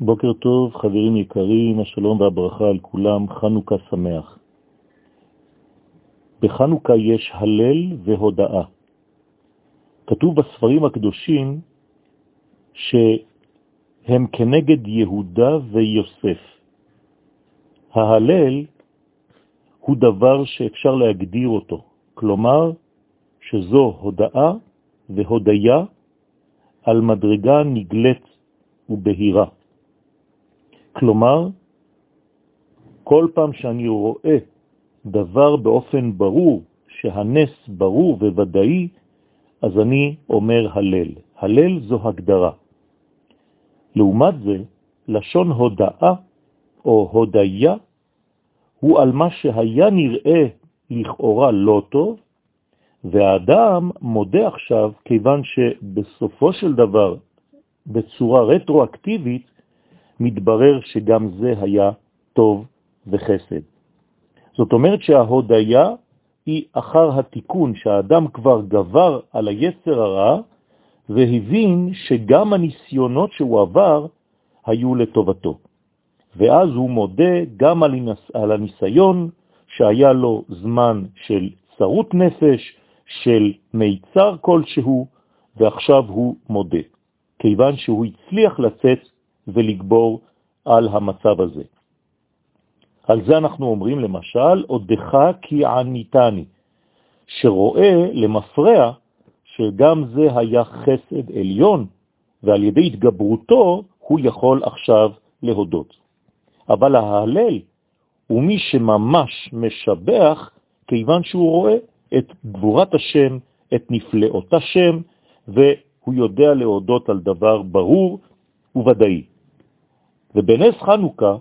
בוקר טוב, חברים יקרים, השלום והברכה על כולם, חנוכה שמח. בחנוכה יש הלל והודאה. כתוב בספרים הקדושים שהם כנגד יהודה ויוסף. ההלל הוא דבר שאפשר להגדיר אותו, כלומר שזו הודאה והודיה על מדרגה נגלת ובהירה. כלומר, כל פעם שאני רואה דבר באופן ברור, שהנס ברור וודאי, אז אני אומר הלל. הלל זו הגדרה. לעומת זה, לשון הודאה או הודיה הוא על מה שהיה נראה לכאורה לא טוב, והאדם מודה עכשיו כיוון שבסופו של דבר, בצורה רטרואקטיבית, מתברר שגם זה היה טוב וחסד. זאת אומרת שההודיה היא אחר התיקון, שהאדם כבר גבר על היצר הרע והבין שגם הניסיונות שהוא עבר היו לטובתו. ואז הוא מודה גם על, הניס... על הניסיון שהיה לו זמן של צרות נפש, של מיצר כלשהו, ועכשיו הוא מודה, כיוון שהוא הצליח לצאת ולגבור על המצב הזה. על זה אנחנו אומרים למשל, עודך כי עניתני, שרואה למפרע שגם זה היה חסד עליון, ועל ידי התגברותו הוא יכול עכשיו להודות. אבל ההלל הוא מי שממש משבח כיוון שהוא רואה את גבורת השם, את נפלאות השם, והוא יודע להודות על דבר ברור וודאי. ובנס חנוכה,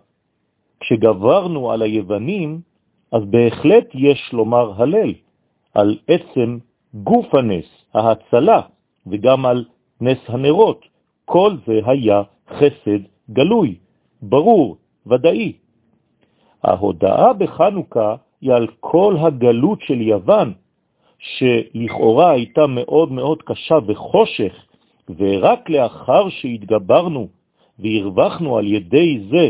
כשגברנו על היוונים, אז בהחלט יש לומר הלל על עצם גוף הנס, ההצלה, וגם על נס הנרות. כל זה היה חסד גלוי, ברור, ודאי. ההודעה בחנוכה היא על כל הגלות של יוון, שלכאורה הייתה מאוד מאוד קשה וחושך, ורק לאחר שהתגברנו והרווחנו על ידי זה,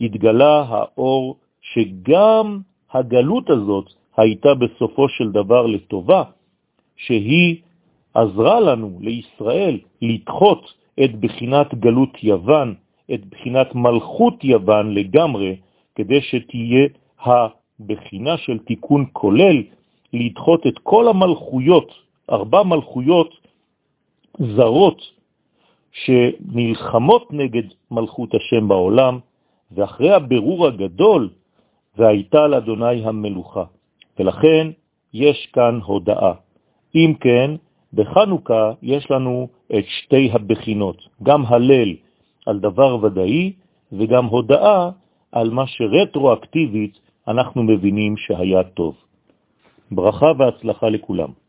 התגלה האור שגם הגלות הזאת הייתה בסופו של דבר לטובה, שהיא עזרה לנו, לישראל, לדחות את בחינת גלות יוון, את בחינת מלכות יוון לגמרי, כדי שתהיה הבחינה של תיקון כולל, לדחות את כל המלכויות, ארבע מלכויות זרות שנלחמות נגד מלכות השם בעולם, ואחרי הבירור הגדול, והייתה לאדוני המלוכה. ולכן יש כאן הודאה. אם כן, בחנוכה יש לנו את שתי הבחינות, גם הלל על דבר ודאי, וגם הודאה על מה שרטרואקטיבית אנחנו מבינים שהיה טוב. ברכה והצלחה לכולם.